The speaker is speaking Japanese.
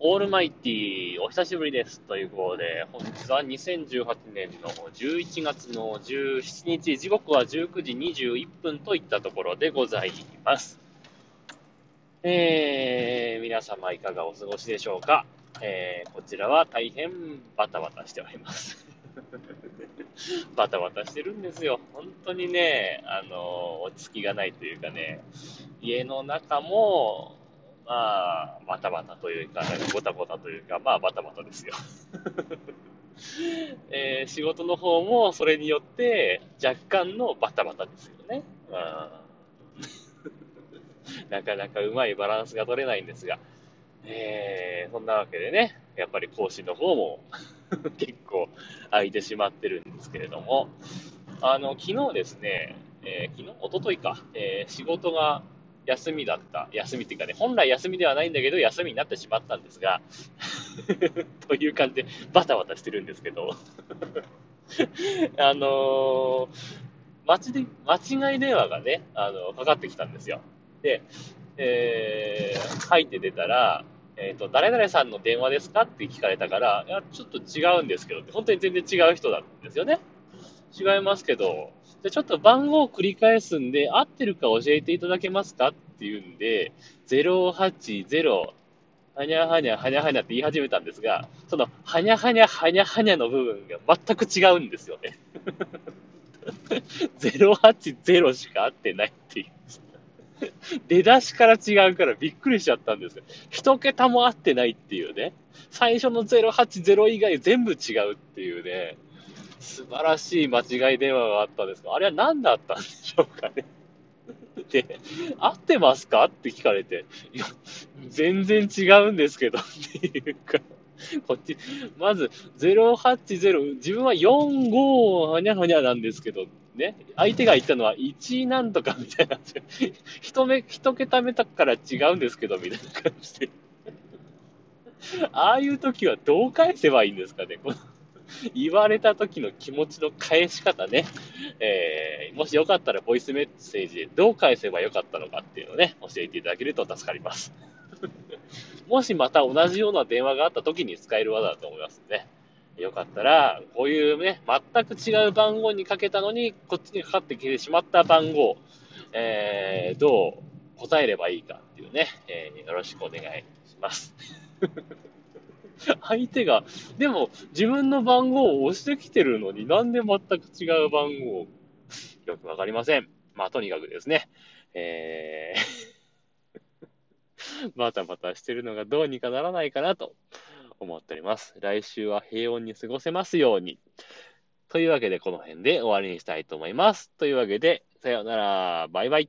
オールマイティー、お久しぶりです。ということで、本日は2018年の11月の17日、時刻は19時21分といったところでございます。えー、皆様いかがお過ごしでしょうか？えー、こちらは大変バタバタしております。バタバタしてるんですよ。本当にね、あの、落ち着きがないというかね、家の中も、まあ、バタバタというか、なんかごたごたというか、まあ、バタバタですよ。えー、仕事の方もそれによって若干のバタバタですよね。なかなかうまいバランスが取れないんですが、えー、そんなわけでね、やっぱり講師の方も 結構空いてしまってるんですけれども、あの、昨日ですね、えー、昨日、おとといか、えー、仕事が休みだった、休みっていうかね、本来休みではないんだけど、休みになってしまったんですが、という感じでバタバタしてるんですけど、あのー、で、間違い電話がね、あの、かかってきたんですよ。で、えー、入って出たら、えっ、ー、と、誰々さんの電話ですかって聞かれたから、いや、ちょっと違うんですけど、本当に全然違う人なんですよね。違いますけど、でちょっと番号を繰り返すんで、合ってるか教えていただけますかっていうんで、080、はにゃはにゃ、はにゃはにゃって言い始めたんですが、その、はにゃはにゃ、はにゃはにゃの部分が全く違うんですよね。080しか合ってないっていう。出だしから違うからびっくりしちゃったんですよ。一桁も合ってないっていうね。最初の080以外全部違うっていうね。素晴らしい間違い電話があったんですが、あれは何だったんでしょうかね？で、合ってますか？って聞かれて、いや、全然違うんですけどっていうか、こっち、まず080、自分は45はにゃはにゃなんですけど、ね、相手が言ったのは1なんとかみたいな、一目、一桁目だから違うんですけど、みたいな感じで。ああいう時はどう返せばいいんですかね、この言われた時の気持ちの返し方ね。えー、もしよかったらボイスメッセージでどう返せばよかったのかっていうのをね、教えていただけると助かります。もしまた同じような電話があった時に使える技だと思いますね。よかったら、こういうね、全く違う番号にかけたのに、こっちにかかってきてしまった番号、えー、どう答えればいいかっていうね、えー、よろしくお願いします。相手が、でも自分の番号を押してきてるのになんで全く違う番号よくわかりません。まあとにかくですね、えー バタバタしてるのがどうにかならないかなと思っております。来週は平穏に過ごせますように。というわけでこの辺で終わりにしたいと思います。というわけで、さようなら、バイバイ。